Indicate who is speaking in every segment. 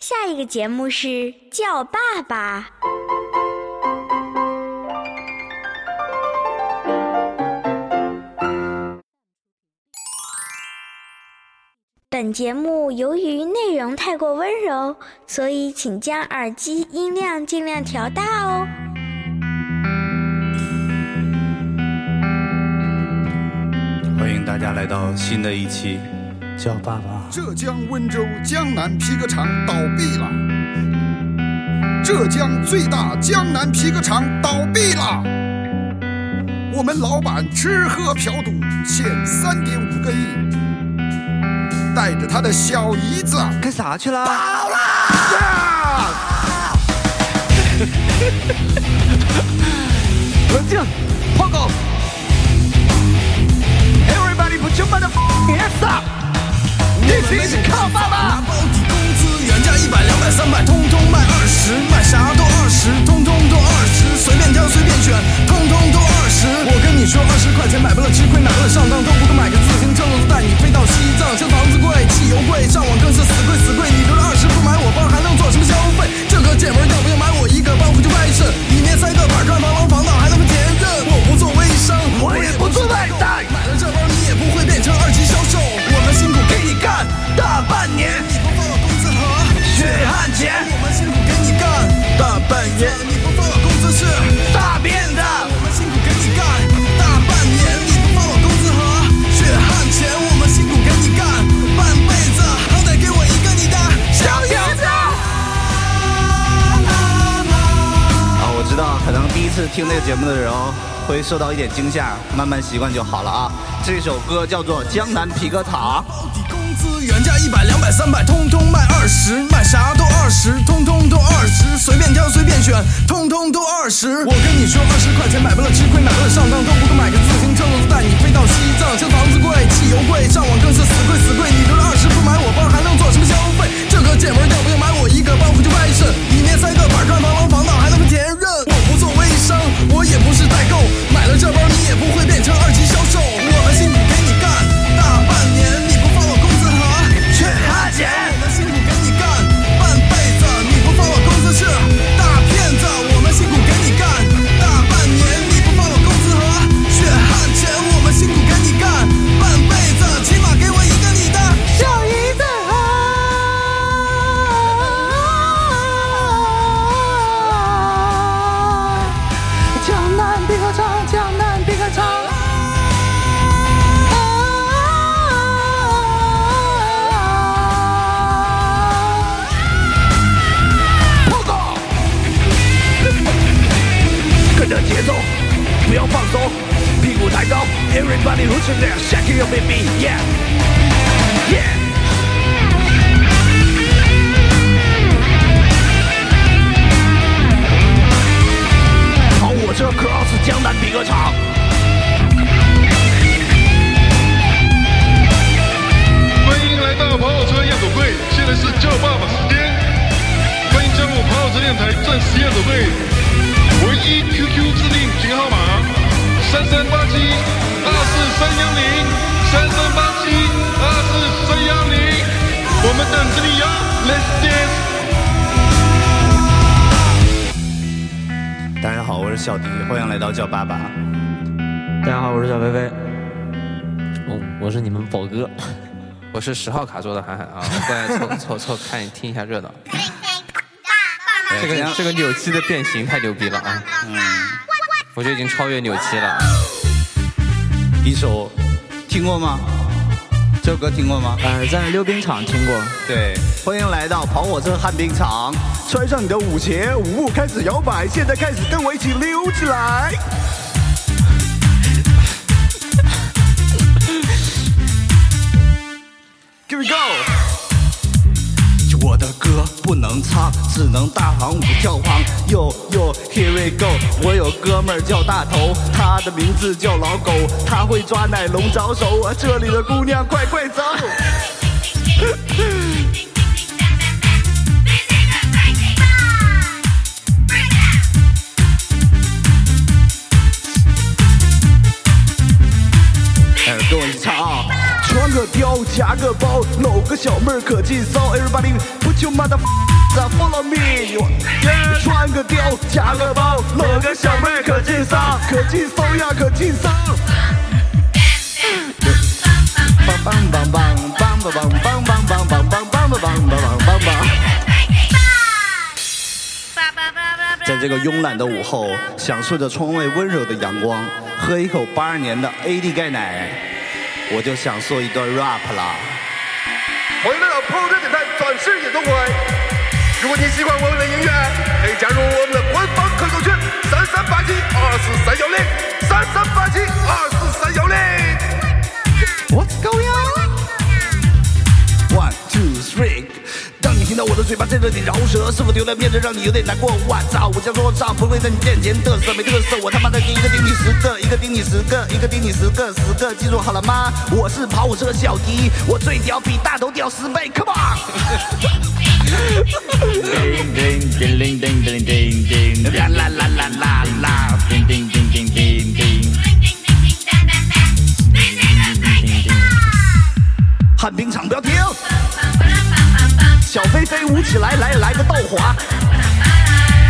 Speaker 1: 下一个节目是叫爸爸。本节目由于内容太过温柔，所以请将耳机音量尽量调大哦。
Speaker 2: 欢迎大家来到新的一期叫爸爸。
Speaker 3: 浙江温州江南皮革厂倒闭了，浙江最大江南皮革厂倒闭了，我们老板吃喝嫖赌欠三点五个亿，带着他的小姨子
Speaker 2: 干啥去了？
Speaker 3: 跑了。
Speaker 2: 冷静，报告。Everybody put your mother hands up. This is 靠爸爸。
Speaker 3: 拿包底工资，原价一百、两百、三百，通会
Speaker 2: 受到一点惊吓，慢慢习惯就好了啊。这首歌叫做《江南皮革厂》。
Speaker 3: 保底工资原价一百、两百、三百，通通卖二十，卖啥都二十，通通都二十，随便挑随便选，通通都二十。我跟你说，二十块钱买不了吃亏，买不了上当，都不够买个自行车，都带你飞到西藏。这房子贵，汽油贵，上网更是死贵死贵。你留了二十不买我包，还能做什么消费？这个姐们儿要不要买我一个包回去外甥？里面塞个板砖，防防防盗，还能填任。我不做微商，我也不是代购，这包你也不会变成二级销售。
Speaker 2: 跟着节奏，不要放松，屁股抬高，Everybody who's in there, shake your baby, yeah, yeah。跑火车 cross 江南皮革厂。
Speaker 4: 欢迎来到跑火车验走会，现在是叫爸爸时间。欢迎加入跑火车电台钻石验走会，唯一 QQ 指定群号码三三八七二四三幺零三三八七二四三幺零，我们等着你哟，Let's dance。
Speaker 2: 大家好，我是小迪，欢迎来到叫爸爸。
Speaker 5: 大家好，我是小飞飞。哦，我是你们宝哥。
Speaker 6: 我是十号卡座的涵涵啊，过来凑凑凑看听一下热闹。这个这个扭七的变形太牛逼了啊！
Speaker 2: 嗯，
Speaker 6: 我觉得已经超越扭七了。
Speaker 2: 一首听过吗？这首歌听过吗？
Speaker 5: 呃，在溜冰场听过。
Speaker 2: 对，欢迎来到跑火车旱冰场，穿上你的舞鞋，舞步开始摇摆，现在开始跟我一起溜起来。不能唱，只能大行舞跳行。Yo yo here we go。我有哥们儿叫大头，他的名字叫老狗，他会抓奶龙招手。这里的姑娘快快走。夹个包，搂个小妹儿可劲骚。Everybody put your mother follow me，穿个貂夹个包，搂个小妹可劲骚，可劲骚呀可劲骚。梆梆梆梆梆梆梆梆梆梆梆梆梆梆梆梆梆。在这个慵懒的午后，享受着窗外温柔的阳光，喝一口八二年的 AD 钙奶，我就想说一段 rap 啦。
Speaker 4: 欢迎来到跑车电台钻石夜总会。如果你喜欢我们的音乐，可以加入我们的官方 QQ 群三三八七二四三幺零三三八七二四三幺零。
Speaker 2: What's going on? One, two, three。听到我的嘴巴在这里饶舌，是否丢了面子让你有点难过？我操！我叫说唱，不会在你面前嘚瑟，没嘚瑟。我他妈的一个顶你十个，一个顶你十个，一个顶你十个，十个记住好了吗？我是跑火车小迪，我最屌，比大头屌十倍，Come on！
Speaker 7: 叮叮叮铃叮叮叮叮，
Speaker 2: 啦啦啦啦啦啦！
Speaker 7: 叮叮叮叮叮叮。
Speaker 2: 旱冰场不要停，小飞飞舞起来，来来个倒滑，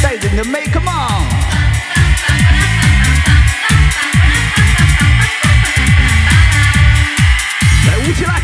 Speaker 2: 带着你的 make on！来舞起来！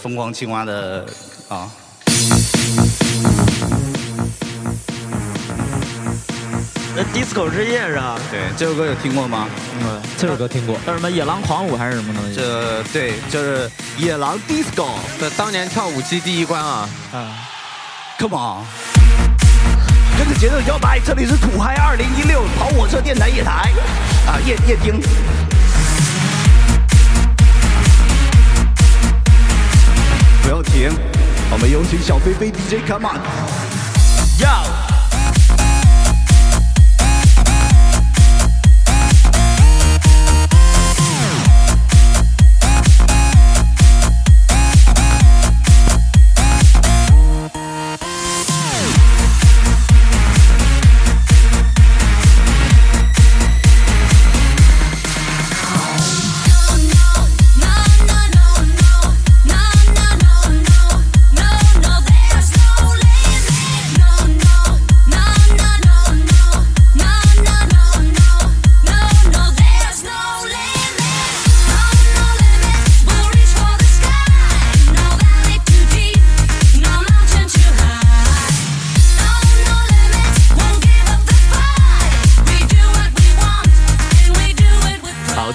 Speaker 2: 疯狂青蛙的啊。
Speaker 7: 那 disco 之夜是吧？
Speaker 2: 对，这首歌有听过吗？
Speaker 7: 嗯，
Speaker 5: 这首歌听过。
Speaker 7: 叫什么野狼狂舞还是什么东西？
Speaker 2: 这对，就是野狼 disco。
Speaker 6: 的当年跳舞机第一关啊！
Speaker 7: 啊
Speaker 2: ，Come on，跟着节奏摇摆，这里是土嗨二零一六跑火车电台夜台啊夜夜听。不要停，我们有请小飞飞 DJ Come on，Yo。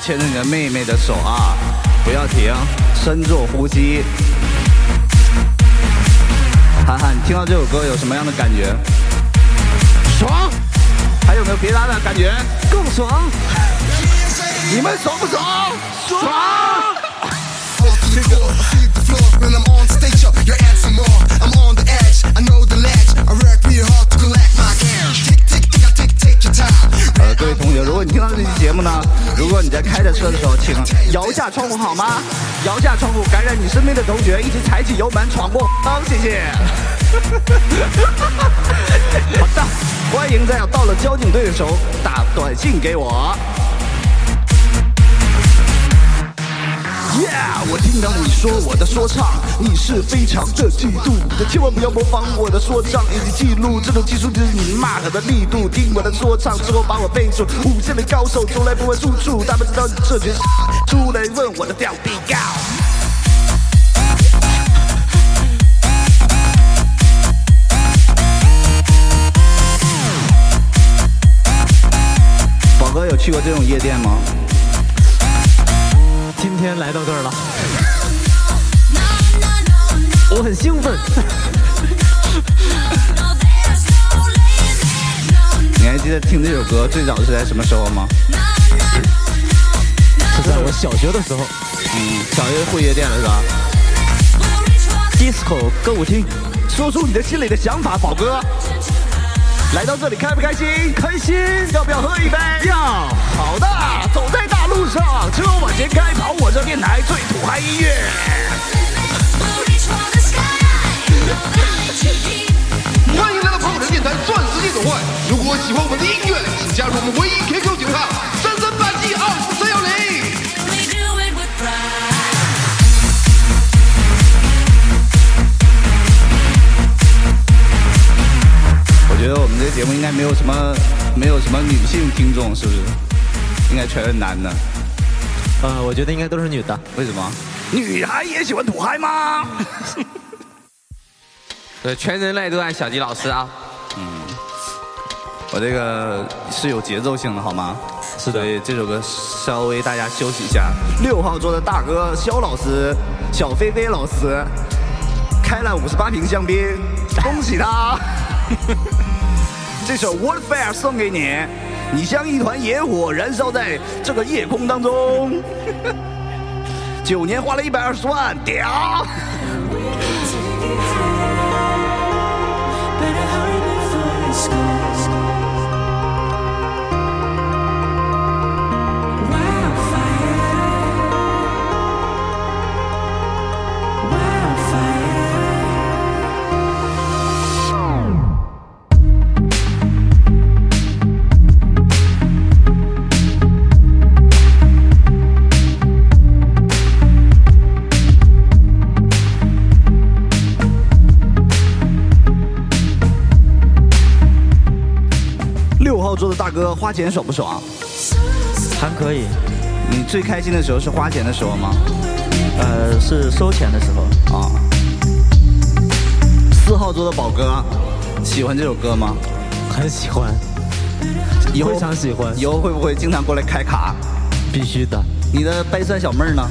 Speaker 2: 牵着你的妹妹的手啊，不要停，深做呼吸。涵涵，你听到这首歌有什么样的感觉？爽！还有没有别的感觉？更爽！你们爽不爽？爽！到这期节目呢，如果你在开着车的时候，请摇下窗户好吗？摇下窗户，感染你身边的同学，一起踩起油门闯过，谢谢。好的，欢迎在到了交警队的时候打短信给我。Yeah，我听到你说我的说唱，你是非常的嫉妒的，千万不要模仿我的说唱以及记录，这种技术就是你骂的力度。听我的说唱之后把我背住，五线的高手从来不会输出，他们知道你这群出来问我的调比高。宝哥有去过这种夜店吗？
Speaker 5: 今天来到这儿了，我很兴奋。
Speaker 2: 你还记得听这首歌最早是在什么时候吗？
Speaker 5: 是在我小学的时候，
Speaker 2: 嗯，小学会夜店了是吧
Speaker 5: ？disco 歌舞厅，
Speaker 2: 说出你的心里的想法，宝哥。来到这里开不开心？开心！要不要喝一杯？要。好的，走在大路上，车往前开，跑我这电台最土嗨音乐。
Speaker 4: 欢迎来到跑车电台钻石夜总会。如果喜欢我们的音乐，请加入我们唯一 QQ 群号：三三八七二四三幺零。
Speaker 2: 该没有什么没有什么女性听众，是不是？应该全是男的。
Speaker 5: 呃，我觉得应该都是女的。
Speaker 2: 为什么？女孩也喜欢土嗨吗？
Speaker 6: 对，全人类都爱小迪老师啊。
Speaker 2: 嗯，我这个是有节奏性的，好吗？
Speaker 5: 是的
Speaker 2: 所以这首歌稍微大家休息一下。六号桌的大哥肖老师、小飞飞老师开了五十八瓶香槟，恭喜他！这首《World Fair》送给你，你像一团野火燃烧在这个夜空当中。九年花了一百二十万，屌！哥花钱爽不爽？
Speaker 5: 还可以。
Speaker 2: 你最开心的时候是花钱的时候吗？
Speaker 5: 呃，是收钱的时候。
Speaker 2: 啊。四号桌的宝哥，喜欢这首歌吗？
Speaker 5: 很喜欢，
Speaker 2: 以后
Speaker 5: 非常喜欢。
Speaker 2: 以后会不会经常过来开卡？
Speaker 5: 必须的。
Speaker 2: 你的掰酸小妹儿呢？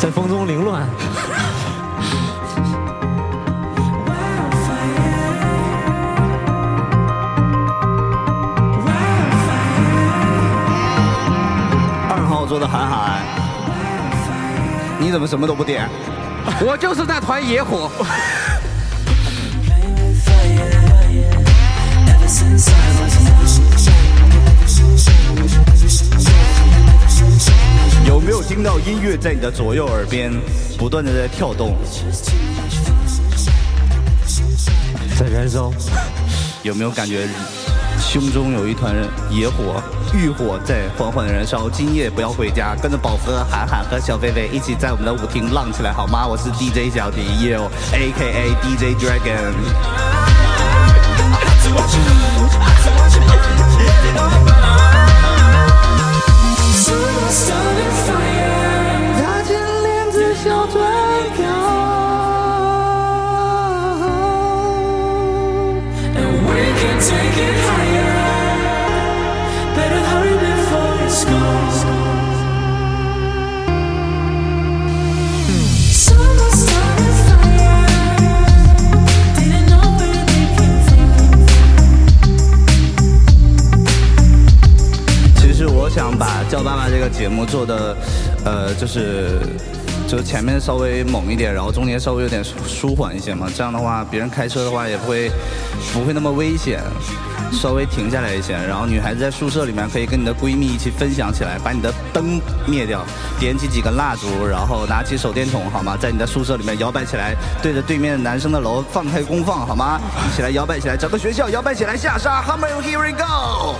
Speaker 5: 在风中凌乱。
Speaker 2: 的韩寒，你怎么什么都不点？
Speaker 6: 我就是那团野火。
Speaker 2: 有没有听到音乐在你的左右耳边不断的在跳动？
Speaker 5: 在燃烧。
Speaker 2: 有没有感觉胸中有一团野火，欲火在缓缓燃烧？今夜不要回家，跟着宝哥、韩寒和小飞飞一起在我们的舞厅浪起来好吗？我是 DJ 小迪 Yo A K A DJ Dragon
Speaker 8: take it
Speaker 2: 这个节目做的，呃，就是就是前面稍微猛一点，然后中间稍微有点舒缓一些嘛。这样的话，别人开车的话也不会不会那么危险，稍微停下来一些。然后女孩子在宿舍里面可以跟你的闺蜜一起分享起来，把你的灯灭掉，点起几根蜡烛，然后拿起手电筒，好吗？在你的宿舍里面摇摆起来，对着对面男生的楼放开公放，好吗？一起来摇摆起来，整个学校摇摆起来，下沙，Hammer here we go。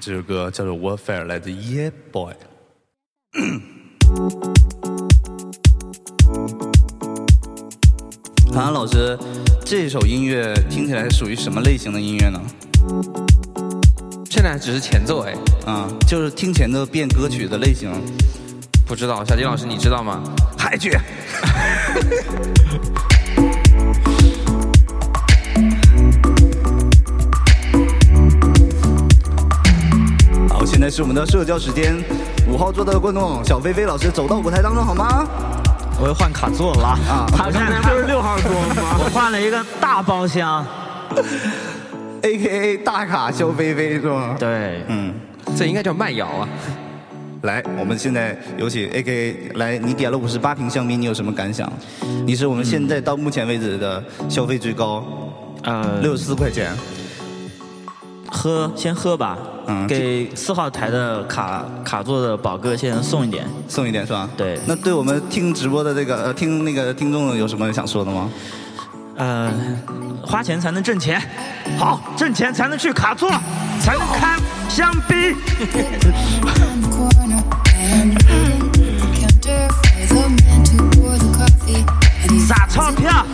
Speaker 2: 这首歌叫做《Warfare》，来自 Yeah Boy。韩寒老师，这首音乐听起来属于什么类型的音乐呢？
Speaker 6: 现在只是前奏哎，
Speaker 2: 啊、就是听前奏变歌曲的类型。
Speaker 6: 不知道，小金老师你知道吗？
Speaker 2: 嗨剧。是我们的社交时间。五号桌的观众小飞飞老师走到舞台当中好吗？
Speaker 9: 我又换卡座了
Speaker 2: 啊！
Speaker 9: 他刚才不是六号桌吗？我换了一个大包厢
Speaker 2: ，A K A 大卡肖飞飞是吗？
Speaker 9: 对，
Speaker 2: 嗯，
Speaker 6: 这应该叫慢摇啊。
Speaker 2: 来，我们现在有请 A K A 来，你点了五十八瓶香槟，你有什么感想？你是我们现在到目前为止的消费最高，
Speaker 9: 呃，
Speaker 2: 六十四块钱。
Speaker 9: 喝，先喝吧。嗯，给四号台的卡卡座的宝哥先送一点，
Speaker 2: 送一点是吧？
Speaker 9: 对。
Speaker 2: 那对我们听直播的这个呃听那个听众有什么想说的吗？
Speaker 9: 呃，花钱才能挣钱，好，挣钱才能去卡座，才能开香槟。撒钞票。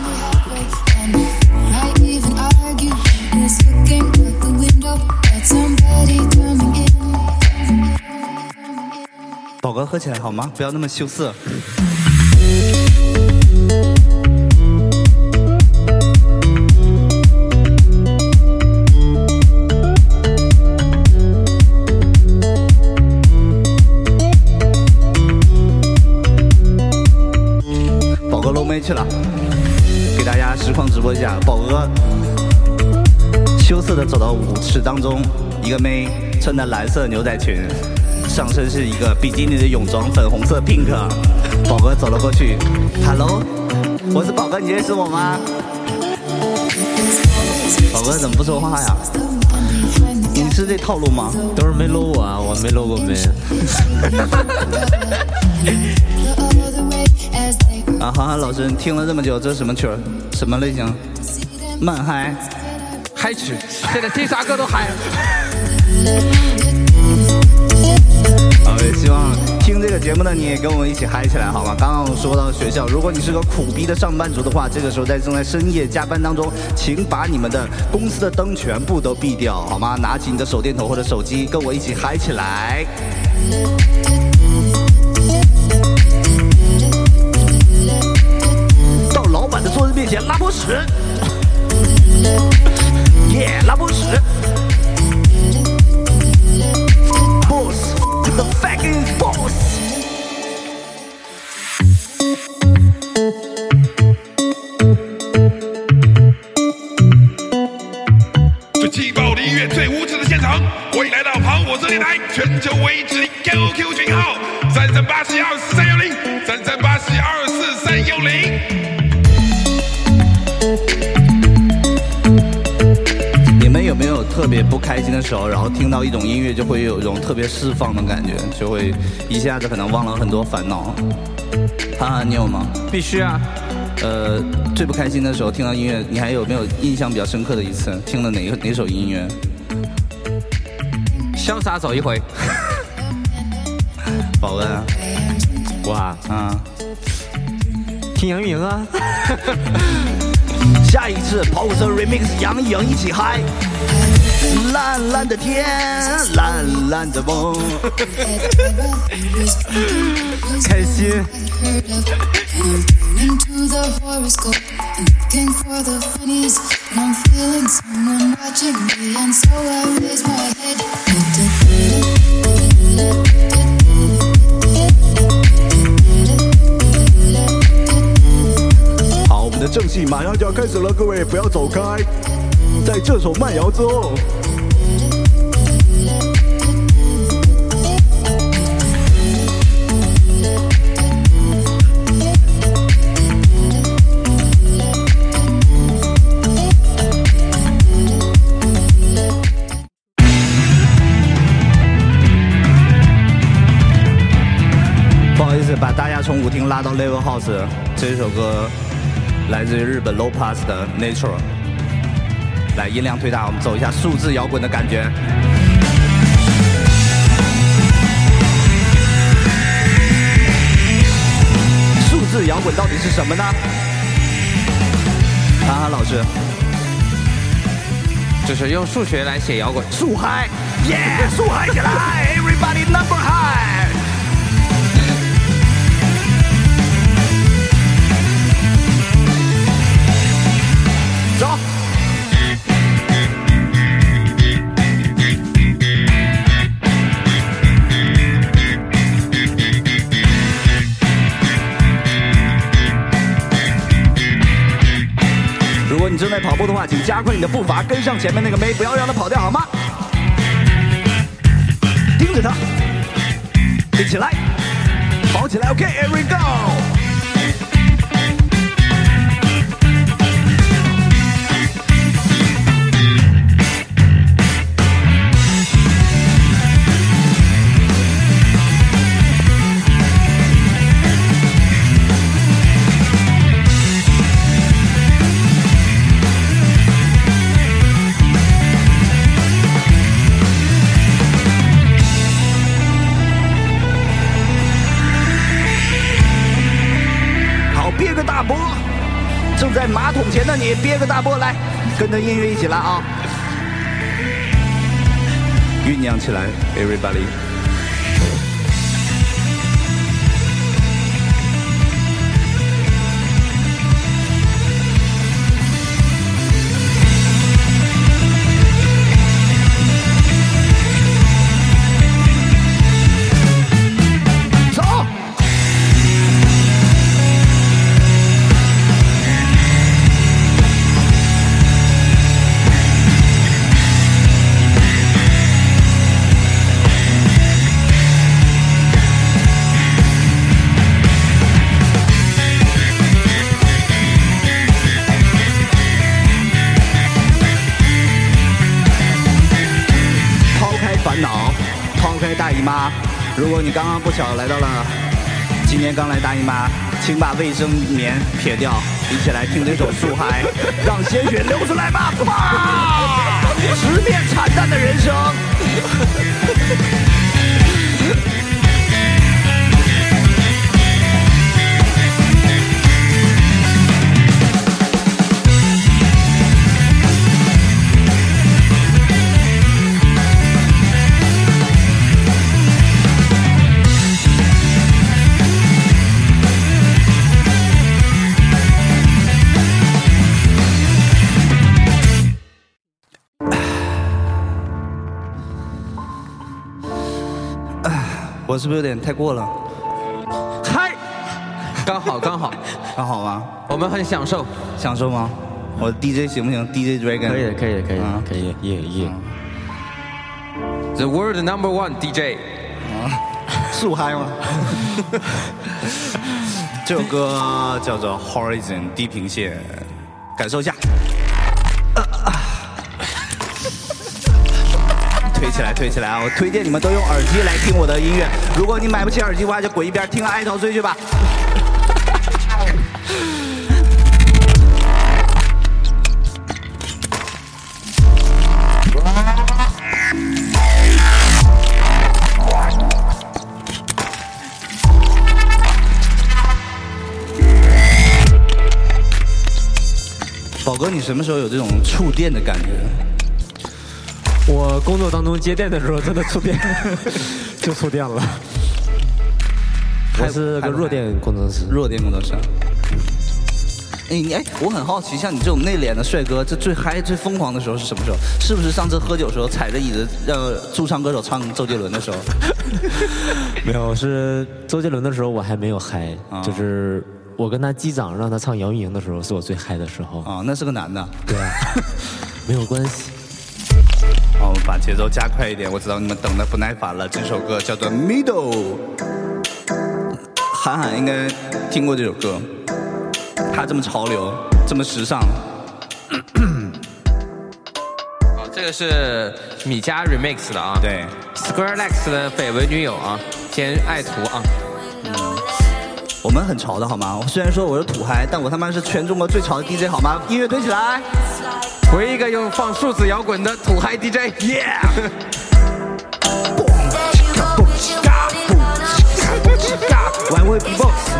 Speaker 2: 宝哥喝起来好吗？不要那么羞涩。宝哥搂妹去了，给大家实况直播一下，宝哥。羞涩的走到舞池当中，一个妹穿的蓝色牛仔裙，上身是一个比基尼的泳装，粉红色 pink。宝哥走了过去，Hello，我是宝哥，你认识我吗？宝哥怎么不说话呀？你是这套路吗？
Speaker 5: 都是没搂我啊，我没搂过妹。
Speaker 2: 啊，韩寒老师，你听了这么久，这是什么曲儿？什么类型？慢嗨。
Speaker 6: 嗨曲，现在听啥歌都嗨。
Speaker 2: 好，也希望听这个节目的你也跟我们一起嗨起来，好吗？刚刚说到学校，如果你是个苦逼的上班族的话，这个时候在正在深夜加班当中，请把你们的公司的灯全部都闭掉，好吗？拿起你的手电筒或者手机，跟我一起嗨起来。到老板的桌子面前拉波屎。耶，拉波屎，boss，the fucking boss。
Speaker 4: 最气爆的音乐，最无耻的现场，欢迎来到跑火车电台，全球唯一
Speaker 2: 别不开心的时候，然后听到一种音乐，就会有一种特别释放的感觉，就会一下子可能忘了很多烦恼。涵涵，你有吗？
Speaker 6: 必须啊。
Speaker 2: 呃，最不开心的时候听到音乐，你还有没有印象比较深刻的一次？听了哪个哪首音乐？
Speaker 6: 潇洒走一回。
Speaker 2: 宝恩，
Speaker 5: 哇
Speaker 2: 啊，
Speaker 5: 听杨钰莹啊。
Speaker 2: 下一次跑火车 remix 杨钰莹一起嗨。蓝蓝的天，蓝蓝的梦，
Speaker 9: 开心。
Speaker 2: 好，我们的正戏马上就要开始了，各位不要走开。在这首慢摇之后。不好意思，把大家从舞厅拉到 Live House。这首歌来自于日本 Low Pass 的 Nature。来，音量推大，我们走一下数字摇滚的感觉。数字摇滚到底是什么呢？韩寒老师，
Speaker 6: 就是用数学来写摇滚。
Speaker 2: 数嗨，耶，数嗨起来，Everybody number high。请加快你的步伐，跟上前面那个妹，不要让她跑掉，好吗？盯着她，一起来，跑起来，OK，here、we go。也，憋个大波来，跟着音乐一起来啊！酝酿起来，everybody。抛开大姨妈。如果你刚刚不巧来到了今年刚来大姨妈，请把卫生棉撇掉，一起来听这首《树海》，让鲜血流出来吧！吧，直面惨淡的人生。我是不是有点太过了？
Speaker 6: 嗨，刚好刚好
Speaker 2: 刚好吗？
Speaker 6: 我们很享受，
Speaker 2: 享受吗？我 DJ 行不行？DJ Dragon
Speaker 5: 可以可以可以
Speaker 2: 啊
Speaker 5: 可以，耶耶。
Speaker 6: The world number one DJ 啊。
Speaker 2: 速嗨吗？这首歌叫做《Horizon》地平线，感受一下。起来，推起来啊！我推荐你们都用耳机来听我的音乐。如果你买不起耳机的话，就滚一边听《爱陶醉》去吧。宝哥，你什么时候有这种触电的感觉？
Speaker 5: 我工作当中接电的时候真的触电，就触电了。我是个弱电工程师，
Speaker 2: 弱电工程师。哎，你哎，我很好奇，像你这种内敛的帅哥，这最嗨、最疯狂的时候是什么时候？是不是上次喝酒的时候踩着椅子让驻唱歌手唱周杰伦的时候？
Speaker 5: 没有，是周杰伦的时候我还没有嗨，
Speaker 2: 啊
Speaker 5: 就是我跟他击掌让他唱姚钰莹的时候是我最嗨的时候。
Speaker 2: 啊，那是个男的。
Speaker 5: 对啊，没有关系。
Speaker 2: 把节奏加快一点，我知道你们等的不耐烦了。这首歌叫做《Middle》，韩寒应该听过这首歌，他这么潮流，这么时尚。
Speaker 6: 哦，这个是米家 remix 的啊，
Speaker 2: 对
Speaker 6: ，Square Lex 的绯闻女友啊，兼爱徒啊，
Speaker 2: 我们很潮的好吗？虽然说我是土嗨，但我他妈是全中国最潮的 DJ 好吗？音乐推起来
Speaker 6: 唯一一个用放数字摇滚的土嗨
Speaker 2: DJ，，Yeah！玩味 B-box，boom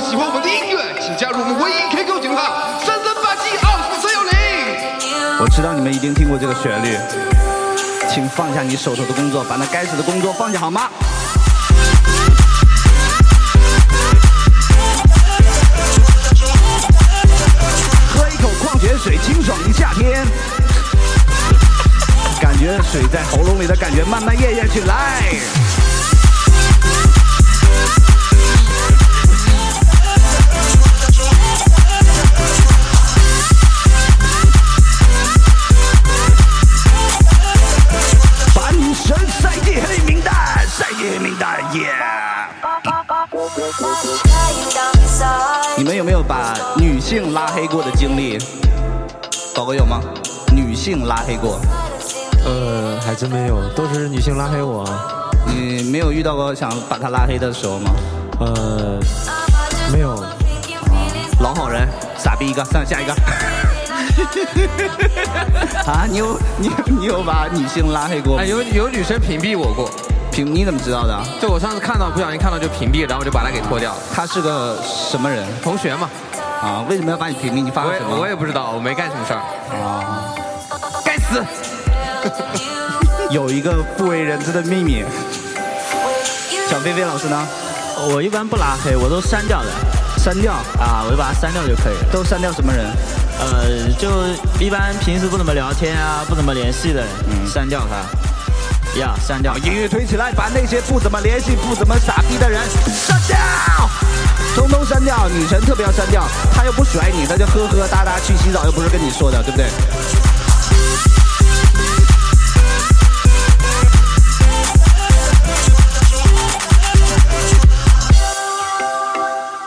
Speaker 4: 喜欢我们的音乐，请加入我们唯一 QQ 群号三三八七二四三幺零。
Speaker 2: 我知道你们一定听过这个旋律，请放下你手头的工作，把那该死的工作放下好吗？喝一口矿泉水，清爽一夏天。感觉水在喉咙里的感觉慢慢咽下去，来。们有没有把女性拉黑过的经历？宝哥有吗？女性拉黑过？
Speaker 5: 呃，还真没有，都是女性拉黑我。
Speaker 2: 你没有遇到过想把她拉黑的时候吗？
Speaker 5: 呃，没有。
Speaker 2: 老好人，傻逼一个，上下一个。啊，你有你你有把女性拉黑过吗？
Speaker 6: 哎，有有女生屏蔽我过，
Speaker 2: 屏你怎么知道的？
Speaker 6: 就我上次看到不小心看到就屏蔽，然后我就把他给脱掉了。
Speaker 2: 他是个什么人？
Speaker 6: 同学嘛。
Speaker 2: 啊，为什么要把你屏蔽？你发什么？
Speaker 6: 我也不知道，我没干什么事儿。
Speaker 2: 啊，
Speaker 6: 该死！
Speaker 2: 有一个不为人知的秘密。小飞飞老师呢？
Speaker 9: 我一般不拉黑，我都删掉的。
Speaker 2: 删掉
Speaker 9: 啊，我就把它删掉就可以了。
Speaker 2: 都删掉什么人？
Speaker 9: 呃，就一般平时不怎么聊天啊，不怎么联系的人，删掉他。呀，删掉。
Speaker 2: 音乐推起来，把那些不怎么联系、不怎么傻逼的人删掉，通通删掉。女神特别要删掉，她又不甩你，她就呵呵哒哒去洗澡，又不是跟你说的，对不对？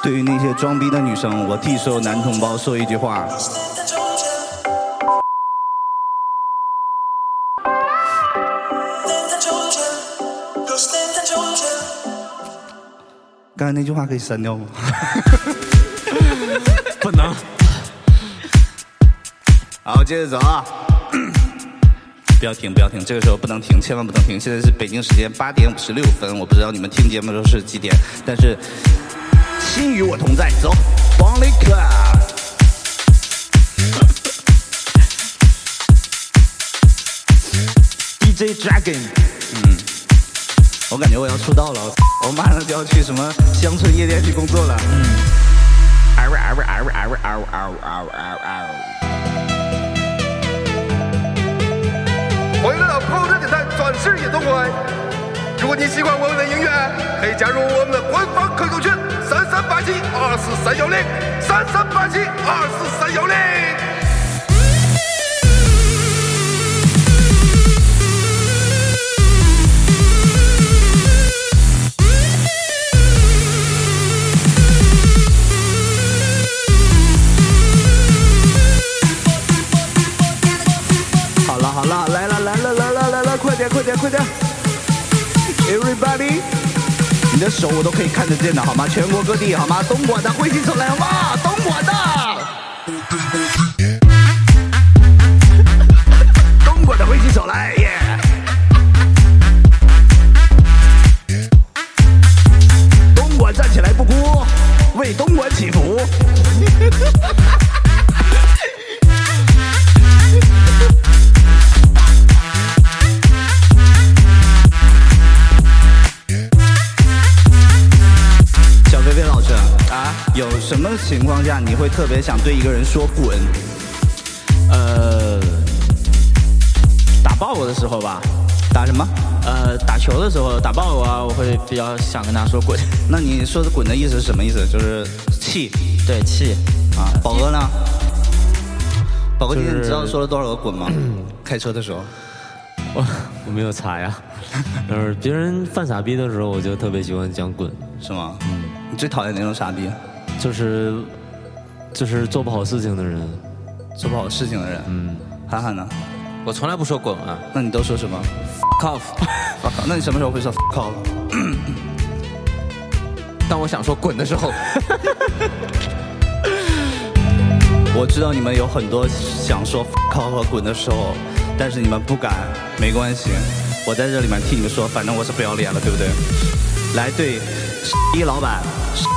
Speaker 2: 对于那些装逼的女生，我替所有男同胞说一句话：刚才那句话可以删掉吗？
Speaker 5: 不能。
Speaker 2: 好，接着走啊！不要停，不要停，这个时候不能停，千万不能停。现在是北京时间八点五十六分，我不知道你们听节目的时候是几点，但是心与我同在，走 b o n l y Club。DJ Dragon，嗯，我感觉我要出道了，我马上就要去什么乡村夜店去工作了。嗯，嗷嗷嗷嗷嗷嗷嗷嗷嗷嗷。
Speaker 4: 欢迎来到跑车电台转世夜总会。如果你喜欢我们的音乐，可以加入我们的官方 QQ 群三三八七二四三幺零三三八七二四三幺零。
Speaker 2: 快点快点！Everybody，你的手我都可以看得见的好吗？全国各地好吗？东莞的挥起手来好吗？东莞的，况下你会特别想对一个人说滚？
Speaker 9: 呃，打爆我的时候吧。
Speaker 2: 打什么？
Speaker 9: 呃，打球的时候打爆我啊，我会比较想跟他说滚。
Speaker 2: 那你说的滚的意思是什么意思？就是气。
Speaker 9: 对，气。
Speaker 2: 啊，宝哥呢？宝哥今天你知道说了多少个滚吗？开车的时候。
Speaker 5: 我我没有查呀。就是别人犯傻逼的时候，我就特别喜欢讲滚。
Speaker 2: 是吗？嗯。你最讨厌哪种傻逼？
Speaker 5: 就是就是做不好事情的人，
Speaker 2: 做不好事情的人。
Speaker 5: 嗯。
Speaker 2: 涵涵呢？
Speaker 6: 我从来不说滚啊。
Speaker 2: 那你都说什么
Speaker 6: Fuck off。
Speaker 2: 那你什么时候会说 fuck off？
Speaker 6: 当我想说滚的时候。
Speaker 2: 我知道你们有很多想说 fuck off 和滚的时候，但是你们不敢，没关系，我在这里面替你们说，反正我是不要脸了，对不对？来，对，逼老板，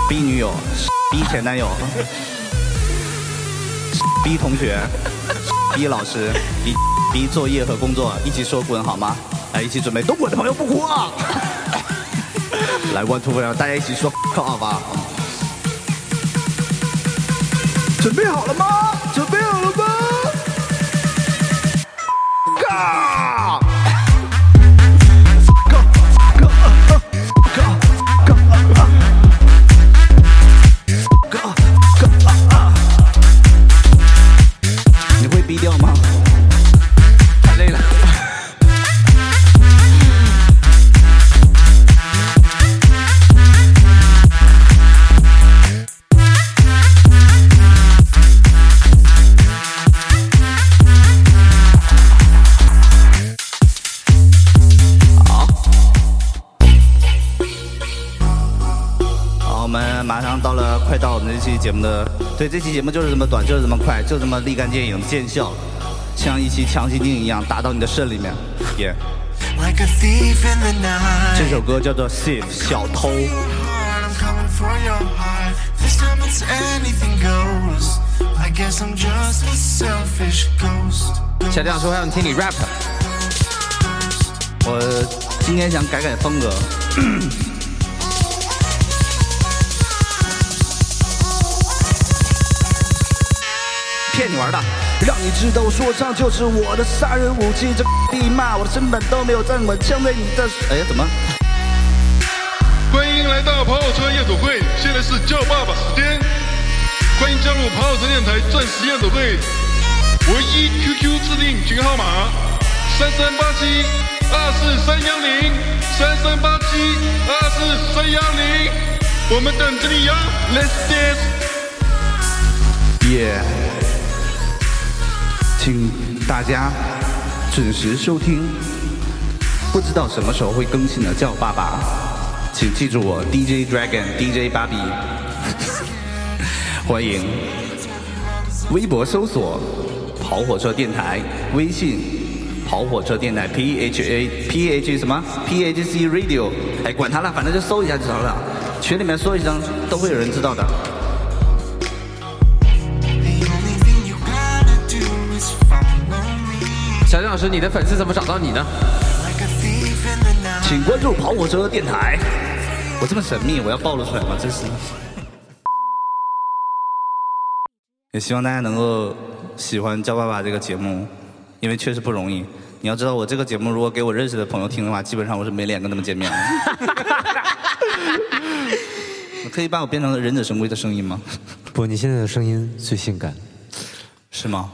Speaker 2: 逼女友，逼前男友，逼同学，逼老师，逼逼作业和工作，一起说滚好吗？来，一起准备，都滚的朋友不哭啊！来，one two three，大家一起说好吧。准备好了吗？准备好了节目的，对，这期节目就是这么短，就是这么快，就这么立竿见影见效，像一期强心剂一样打到你的肾里面，耶.这首歌叫做《Thief》小偷。
Speaker 8: I'm coming for your heart. This time it's anything goes. I guess I'm just a selfish ghost.
Speaker 6: 小亮说想听你 rap，
Speaker 2: 我今天想改改风格。骗你玩的，让你知道说唱就是我的杀人武器。这逼骂我的身板都没有站稳，枪在你的……哎呀，怎么？
Speaker 4: 欢迎来到跑火车夜总会，现在是叫爸爸时间。欢迎加入跑火车电台钻石夜总会，唯一 QQ 自定群号码三三八七二四三幺零三三八七二四三幺零，我们等着你呀！Let's dance。
Speaker 2: 耶、请大家准时收听。不知道什么时候会更新的叫爸爸，请记住我 DJ Dragon DJ 芭比。欢迎微博搜索跑火车电台，微信跑火车电台 P H A P H 什么 P H C Radio，哎，管他了，反正就搜一下就知道了。群里面搜一声，都会有人知道的。
Speaker 6: 老师，你的粉丝怎么找到你呢.
Speaker 2: 请关注跑火车电台。我这么神秘，我要暴露出来吗？真是。也希望大家能够喜欢《教爸爸》这个节目，因为确实不容易。你要知道，我这个节目如果给我认识的朋友听的话，基本上我是没脸跟他们见面的。你 可以把我变成忍者神龟的声音吗？
Speaker 5: 不，你现在的声音最性感。
Speaker 2: 是吗？